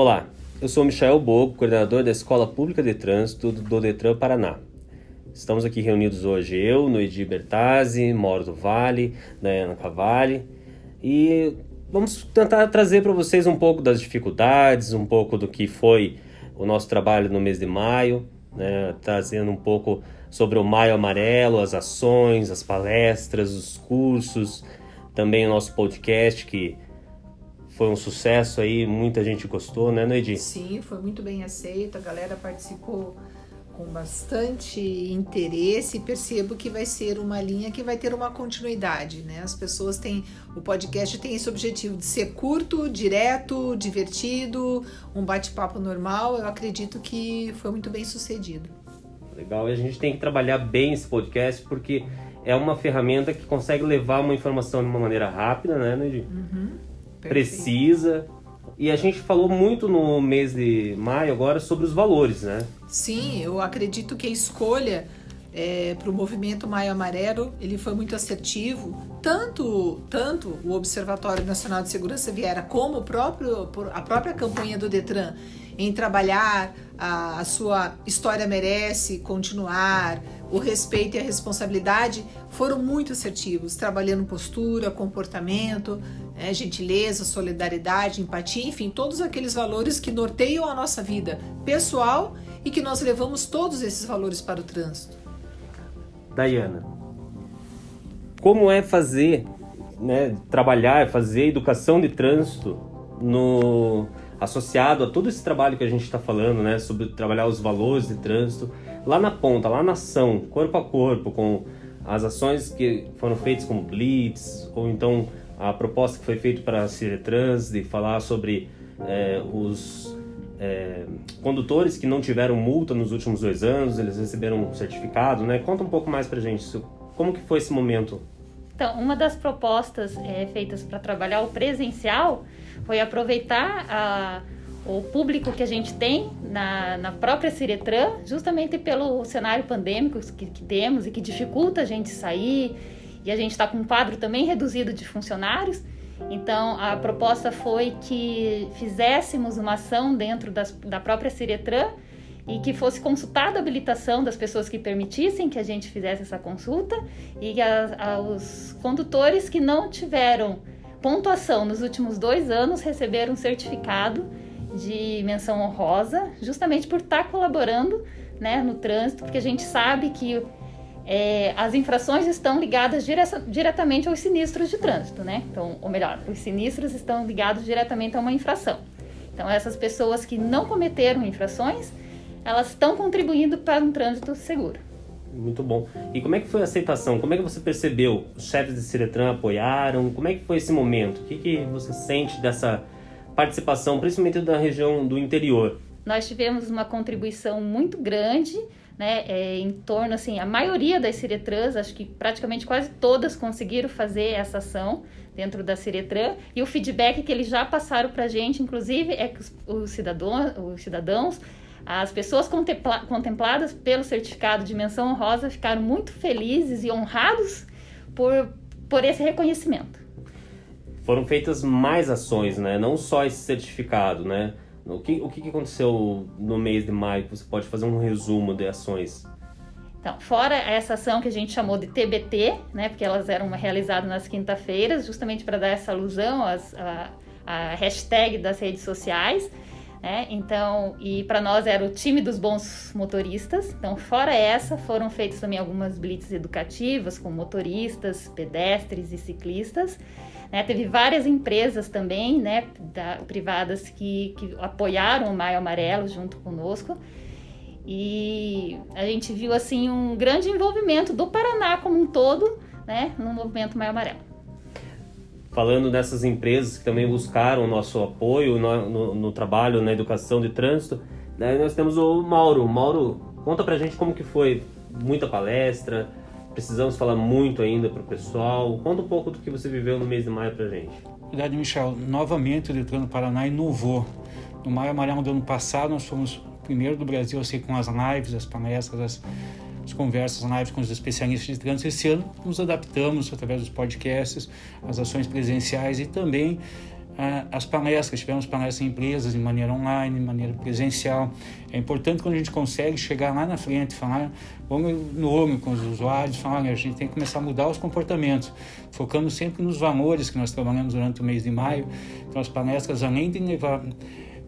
Olá, eu sou Michael Bogo, coordenador da Escola Pública de Trânsito do Detran Paraná. Estamos aqui reunidos hoje eu, Noedi Bertazzi, Mauro do Vale, Dayana Cavalli e vamos tentar trazer para vocês um pouco das dificuldades, um pouco do que foi o nosso trabalho no mês de maio, né, trazendo um pouco sobre o Maio Amarelo, as ações, as palestras, os cursos, também o nosso podcast que foi um sucesso aí, muita gente gostou, né, Noedi? Sim, foi muito bem aceito, a galera participou com bastante interesse e percebo que vai ser uma linha que vai ter uma continuidade, né? As pessoas têm, o podcast tem esse objetivo de ser curto, direto, divertido, um bate-papo normal. Eu acredito que foi muito bem sucedido. Legal, e a gente tem que trabalhar bem esse podcast porque é uma ferramenta que consegue levar uma informação de uma maneira rápida, né, Neide? Uhum, Precisa. E a gente falou muito no mês de maio agora sobre os valores, né? Sim, eu acredito que a escolha é, para o movimento Maio Amarelo ele foi muito assertivo. Tanto, tanto o Observatório Nacional de Segurança Viária como o próprio, a própria campanha do Detran em trabalhar a, a sua história merece continuar, o respeito e a responsabilidade foram muito assertivos, trabalhando postura, comportamento, é, gentileza, solidariedade, empatia, enfim, todos aqueles valores que norteiam a nossa vida pessoal e que nós levamos todos esses valores para o trânsito. Dayana, como é fazer, né, trabalhar, fazer educação de trânsito no associado a todo esse trabalho que a gente está falando, né, sobre trabalhar os valores de trânsito, lá na ponta, lá na ação, corpo a corpo, com as ações que foram feitas como blitz, ou então a proposta que foi feita para a Ciretrans de falar sobre é, os é, condutores que não tiveram multa nos últimos dois anos, eles receberam um certificado, né? Conta um pouco mais para gente, como que foi esse momento? Então, uma das propostas é, feitas para trabalhar o presencial foi aproveitar a, o público que a gente tem na, na própria Ciretran, justamente pelo cenário pandêmico que, que temos e que dificulta a gente sair, e a gente está com um quadro também reduzido de funcionários. Então, a proposta foi que fizéssemos uma ação dentro das, da própria Ciretran e que fosse consultada a habilitação das pessoas que permitissem que a gente fizesse essa consulta e a, os condutores que não tiveram pontuação nos últimos dois anos receberam um certificado de menção honrosa, justamente por estar colaborando né, no trânsito, porque a gente sabe que é, as infrações estão ligadas dire diretamente aos sinistros de trânsito, né? Então, ou melhor, os sinistros estão ligados diretamente a uma infração. Então, essas pessoas que não cometeram infrações, elas estão contribuindo para um trânsito seguro. Muito bom. E como é que foi a aceitação? Como é que você percebeu? Os chefes de Ciretran apoiaram? Como é que foi esse momento? O que, que você sente dessa participação, principalmente da região do interior? Nós tivemos uma contribuição muito grande, né? É, em torno, assim, a maioria das Ciretrans, acho que praticamente quase todas conseguiram fazer essa ação dentro da Ciretran. E o feedback que eles já passaram para a gente, inclusive, é que os, os, cidadãos, os cidadãos as pessoas contempla contempladas pelo certificado de menção honrosa ficaram muito felizes e honrados por, por esse reconhecimento. Foram feitas mais ações, né? Não só esse certificado, né? O que, o que aconteceu no mês de maio? Você pode fazer um resumo de ações? Então, fora essa ação que a gente chamou de TBT, né? Porque elas eram realizadas nas quinta-feiras, justamente para dar essa alusão às, a, a hashtag das redes sociais. Né? Então, e para nós era o time dos bons motoristas. Então, fora essa, foram feitas também algumas blitz educativas com motoristas, pedestres e ciclistas. Né? Teve várias empresas também, né, da, privadas que, que apoiaram o Maio Amarelo junto conosco. E a gente viu assim um grande envolvimento do Paraná como um todo, né, no movimento Maio Amarelo falando dessas empresas que também buscaram o nosso apoio no, no, no trabalho, na educação de trânsito, né, nós temos o Mauro. Mauro, conta pra gente como que foi, muita palestra, precisamos falar muito ainda pro pessoal. Conta um pouco do que você viveu no mês de maio pra gente. Verdade, Michel. Novamente o Detran do Paraná inovou. No Maio Amarelo do ano passado, nós fomos o primeiro do Brasil, assim, com as lives, as palestras, as as conversas, lives com os especialistas de trânsito. Esse ano nos adaptamos através dos podcasts, as ações presenciais e também as palestras, tivemos palestras em empresas de maneira online, de maneira presencial. É importante quando a gente consegue chegar lá na frente, falar olho no olho com os usuários, falar a gente tem que começar a mudar os comportamentos, focando sempre nos valores que nós trabalhamos durante o mês de maio. Então as palestras, além de levar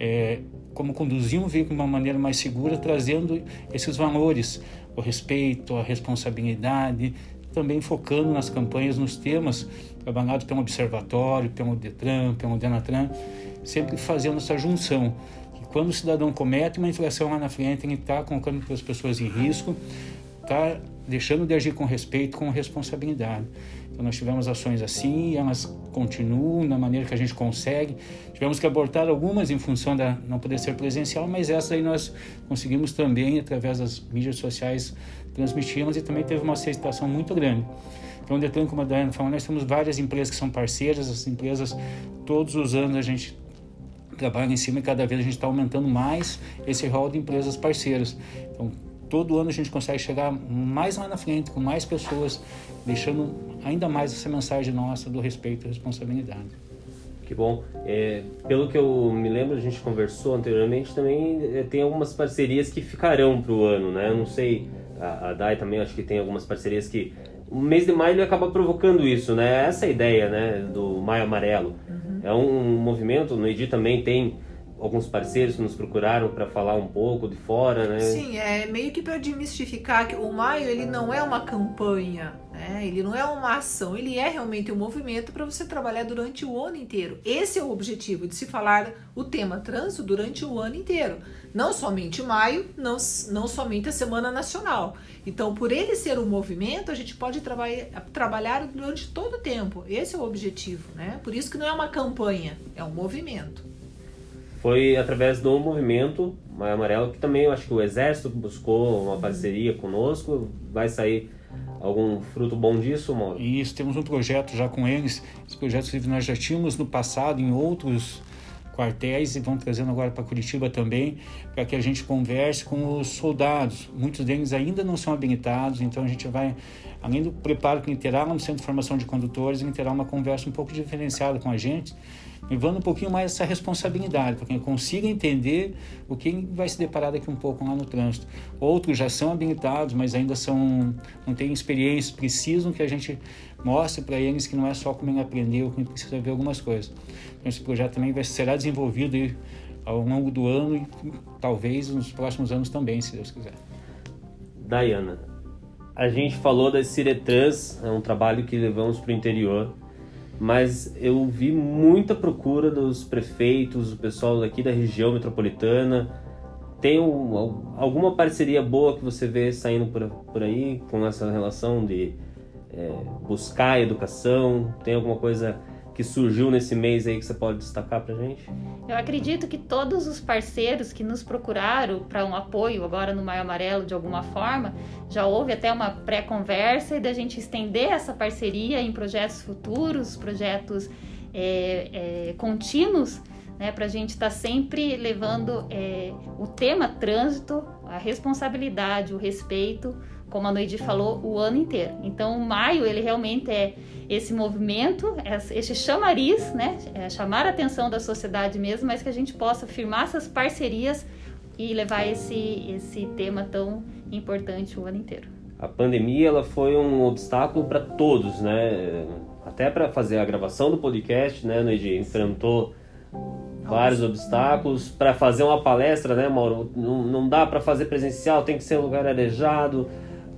é, como conduzir um veículo de uma maneira mais segura, trazendo esses valores, o respeito, a responsabilidade, também focando nas campanhas, nos temas trabalhados pelo Observatório, pelo Detran, pelo Denatran, sempre fazendo essa junção. Que quando o cidadão comete uma infração lá na frente, ele está colocando as pessoas em risco, está deixando de agir com respeito, com responsabilidade. Então nós tivemos ações assim, e elas continuam da maneira que a gente consegue. Tivemos que abortar algumas em função da não poder ser presencial, mas essas aí nós conseguimos também através das mídias sociais transmitimos e também teve uma aceitação muito grande. Então, o Detran, como a Daiane falou, nós temos várias empresas que são parceiras, as empresas, todos os anos a gente trabalha em cima e cada vez a gente está aumentando mais esse rol de empresas parceiras. Então, todo ano a gente consegue chegar mais lá na frente, com mais pessoas, deixando ainda mais essa mensagem nossa do respeito e responsabilidade. Que bom. É, pelo que eu me lembro, a gente conversou anteriormente, também é, tem algumas parcerias que ficarão para o ano, né? Eu não sei a, a DAI também acho que tem algumas parcerias que o mês de maio ele acaba provocando isso, né? Essa é a ideia, né, do Maio Amarelo. Uhum. É um movimento, no EDI também tem alguns parceiros que nos procuraram para falar um pouco de fora, né? Sim, é meio que para demistificar que o maio ele não é uma campanha, né? Ele não é uma ação, ele é realmente um movimento para você trabalhar durante o ano inteiro. Esse é o objetivo de se falar o tema trânsito durante o ano inteiro, não somente maio, não, não somente a Semana Nacional. Então, por ele ser um movimento, a gente pode traba trabalhar durante todo o tempo. Esse é o objetivo, né? Por isso que não é uma campanha, é um movimento foi através do movimento Maio Amarelo que também eu acho que o Exército buscou uma parceria conosco. Vai sair algum fruto bom disso, Mauro? Isso, temos um projeto já com eles. Esse projeto nós já tínhamos no passado em outros quartéis e vão trazendo agora para Curitiba também, para que a gente converse com os soldados. Muitos deles ainda não são habilitados, então a gente vai, além do preparo que terá no Centro de Formação de Condutores, terá uma conversa um pouco diferenciada com a gente, levando um pouquinho mais essa responsabilidade, para que consiga entender o que vai se deparar daqui um pouco lá no trânsito. Outros já são habilitados, mas ainda são não têm experiência, precisam que a gente mostre para eles que não é só como ele aprendeu, que ele precisa ver algumas coisas. Então, esse projeto também vai, será desenvolvido ao longo do ano e talvez nos próximos anos também, se Deus quiser. Dayana, a gente falou das Ciretrans, é um trabalho que levamos para o interior mas eu vi muita procura dos prefeitos, o pessoal daqui da região metropolitana. Tem um, alguma parceria boa que você vê saindo por, por aí com essa relação de é, buscar educação? Tem alguma coisa que surgiu nesse mês aí que você pode destacar para gente? Eu acredito que todos os parceiros que nos procuraram para um apoio agora no Maio Amarelo de alguma forma, já houve até uma pré-conversa e da gente estender essa parceria em projetos futuros, projetos é, é, contínuos, né, para a gente estar tá sempre levando é, o tema trânsito, a responsabilidade, o respeito como a Noidi falou, o ano inteiro. Então, o maio, ele realmente é esse movimento, esse chamariz, né? É chamar a atenção da sociedade mesmo, mas que a gente possa firmar essas parcerias e levar esse, esse tema tão importante o ano inteiro. A pandemia, ela foi um obstáculo para todos, né? Até para fazer a gravação do podcast, né, Noidi? Enfrentou vários obstáculos para fazer uma palestra, né, Mauro? Não, não dá para fazer presencial, tem que ser um lugar arejado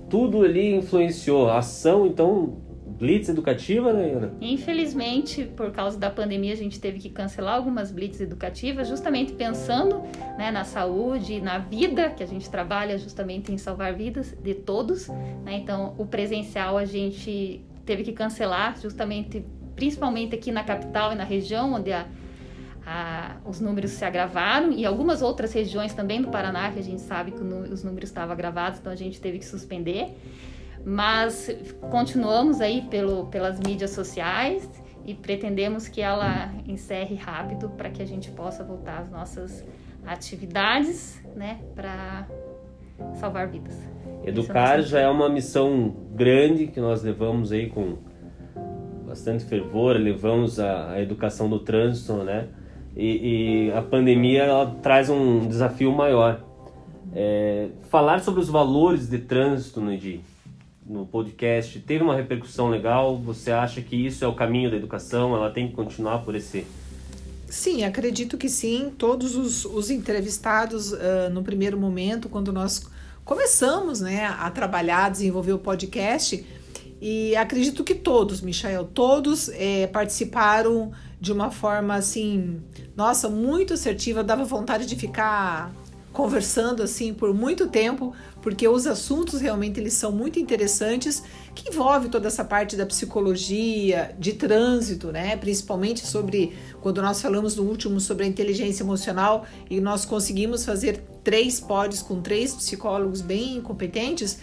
tudo ali influenciou. A ação, então, blitz educativa, né, Ana? Infelizmente, por causa da pandemia, a gente teve que cancelar algumas blitz educativas, justamente pensando né, na saúde, na vida, que a gente trabalha justamente em salvar vidas de todos. Né? Então, o presencial a gente teve que cancelar, justamente, principalmente aqui na capital e na região, onde a a, os números se agravaram e algumas outras regiões também do Paraná que a gente sabe que os números estavam agravados, então a gente teve que suspender. Mas continuamos aí pelo, pelas mídias sociais e pretendemos que ela encerre rápido para que a gente possa voltar às nossas atividades, né, para salvar vidas. Educar já é uma missão grande que nós levamos aí com bastante fervor, levamos a, a educação do trânsito, né? E, e, a pandemia ela traz um desafio maior. É, falar sobre os valores de trânsito no EDI, no podcast, teve uma repercussão legal? Você acha que isso é o caminho da educação? Ela tem que continuar por esse Sim, acredito que sim. Todos os, os entrevistados, uh, no primeiro momento, quando nós começamos né, a trabalhar, desenvolver o podcast, e acredito que todos, Michael, todos é, participaram de uma forma assim, nossa, muito assertiva, dava vontade de ficar conversando assim por muito tempo, porque os assuntos realmente eles são muito interessantes, que envolve toda essa parte da psicologia, de trânsito, né? Principalmente sobre quando nós falamos no último sobre a inteligência emocional e nós conseguimos fazer três pods com três psicólogos bem competentes,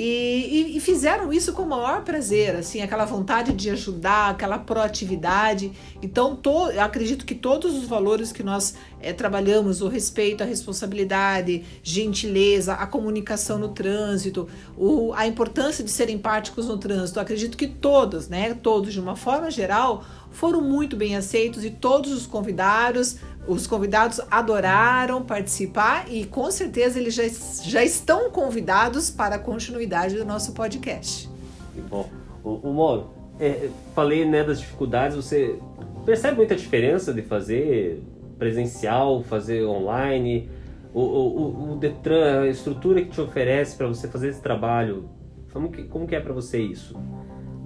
e, e, e, fizeram isso com o maior prazer, assim, aquela vontade de ajudar, aquela proatividade. Então, to, acredito que todos os valores que nós é, trabalhamos, o respeito, a responsabilidade, gentileza, a comunicação no trânsito, o, a importância de ser empáticos no trânsito, acredito que todos, né, todos de uma forma geral, foram muito bem aceitos e todos os convidados os convidados adoraram participar e com certeza eles já, já estão convidados para a continuidade do nosso podcast. Que bom. O, o Moro, é, falei né, das dificuldades, você percebe muita diferença de fazer presencial, fazer online? O, o, o Detran, a estrutura que te oferece para você fazer esse trabalho, como que, como que é para você isso?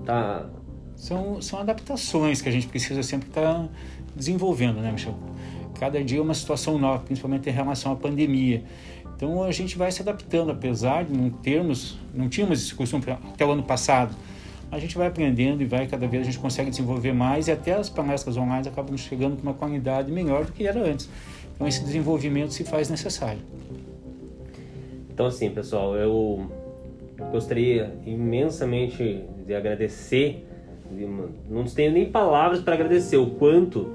Tá... São, são adaptações que a gente precisa sempre estar tá desenvolvendo, né, Michel? Cada dia é uma situação nova, principalmente em relação à pandemia. Então a gente vai se adaptando, apesar de não termos, não tínhamos esse costume até o ano passado. A gente vai aprendendo e vai cada vez a gente consegue desenvolver mais e até as palestras online acabam chegando com uma qualidade melhor do que era antes. Então esse desenvolvimento se faz necessário. Então assim, pessoal, eu gostaria imensamente de agradecer, não tenho nem palavras para agradecer o quanto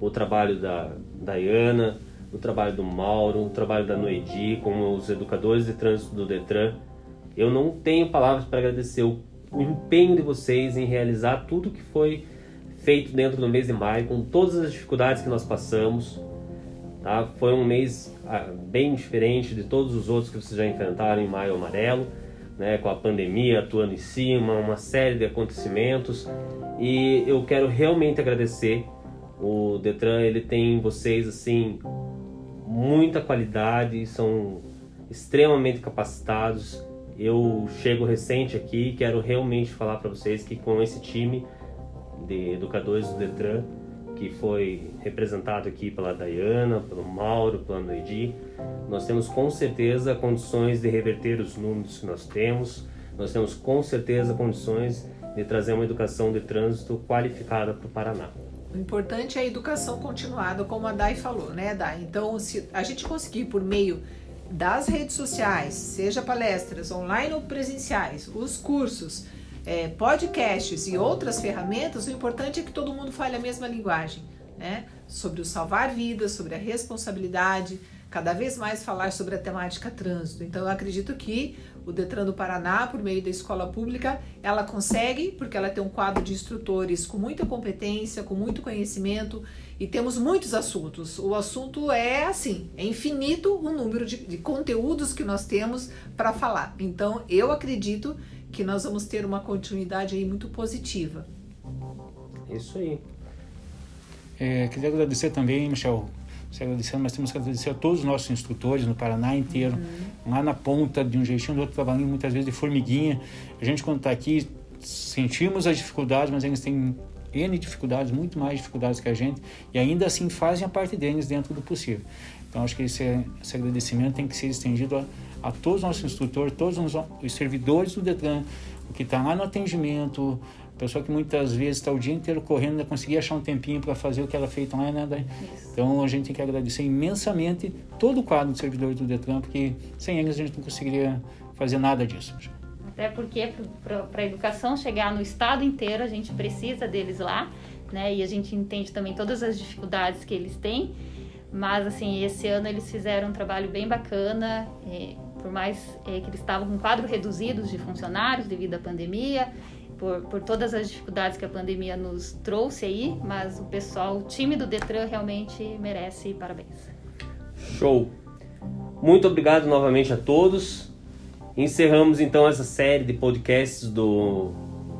o trabalho da Dayana, o trabalho do Mauro, o trabalho da Noedi, como os educadores de trânsito do Detran. Eu não tenho palavras para agradecer o, o empenho de vocês em realizar tudo que foi feito dentro do mês de maio, com todas as dificuldades que nós passamos. Tá? Foi um mês ah, bem diferente de todos os outros que vocês já enfrentaram em maio amarelo, né? com a pandemia atuando em cima, uma série de acontecimentos. E eu quero realmente agradecer o Detran ele tem em vocês assim muita qualidade, são extremamente capacitados. Eu chego recente aqui quero realmente falar para vocês que com esse time de educadores do Detran, que foi representado aqui pela Dayana, pelo Mauro, pelo Noedi, nós temos com certeza condições de reverter os números que nós temos, nós temos com certeza condições de trazer uma educação de trânsito qualificada para o Paraná. O importante é a educação continuada, como a Dai falou, né, Dai? Então, se a gente conseguir por meio das redes sociais, seja palestras online ou presenciais, os cursos, é, podcasts e outras ferramentas, o importante é que todo mundo fale a mesma linguagem, né? Sobre o salvar vidas, sobre a responsabilidade, cada vez mais falar sobre a temática trânsito. Então, eu acredito que o Detran do Paraná, por meio da escola pública, ela consegue, porque ela tem um quadro de instrutores com muita competência, com muito conhecimento e temos muitos assuntos. O assunto é assim, é infinito o número de, de conteúdos que nós temos para falar. Então, eu acredito que nós vamos ter uma continuidade aí muito positiva. Isso aí. É, queria agradecer também, Michel, agradecendo, mas temos que agradecer a todos os nossos instrutores no Paraná inteiro, uhum. lá na ponta, de um jeitinho do outro, trabalhando muitas vezes de formiguinha. A gente, quando está aqui, sentimos as dificuldades, mas eles têm N dificuldades, muito mais dificuldades que a gente, e ainda assim fazem a parte deles dentro do possível. Então, acho que esse, esse agradecimento tem que ser estendido a, a todos os nossos instrutores, todos os, os servidores do Detran, o que está lá no atendimento, pessoa que muitas vezes está o dia inteiro correndo, ainda conseguia achar um tempinho para fazer o que ela fez, não é nada. Então a gente tem que agradecer imensamente todo o quadro de servidores do Detran, porque sem eles a gente não conseguiria fazer nada disso. Até porque para a educação chegar no estado inteiro, a gente precisa deles lá, né? E a gente entende também todas as dificuldades que eles têm. Mas, assim, esse ano eles fizeram um trabalho bem bacana, por mais é, que eles estavam com quadro reduzidos de funcionários devido à pandemia, por, por todas as dificuldades que a pandemia nos trouxe aí, mas o pessoal, o time do Detran realmente merece parabéns. Show! Muito obrigado novamente a todos. Encerramos então essa série de podcasts do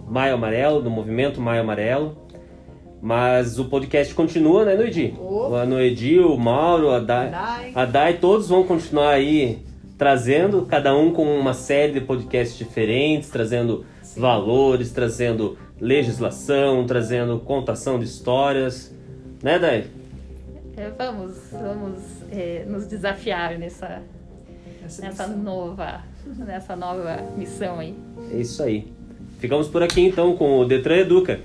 Maio Amarelo, do movimento Maio Amarelo. Mas o podcast continua, né, Noedi? Oh. A Noedi, o Mauro, a Dai, Dai. a Dai, todos vão continuar aí trazendo, cada um com uma série de podcasts diferentes, trazendo. Valores, trazendo legislação, trazendo contação de histórias. Né, Dai? É, vamos, vamos é, nos desafiar nessa, Essa nessa missão. nova, nessa nova missão aí. É isso aí. Ficamos por aqui então com o Detran Educa.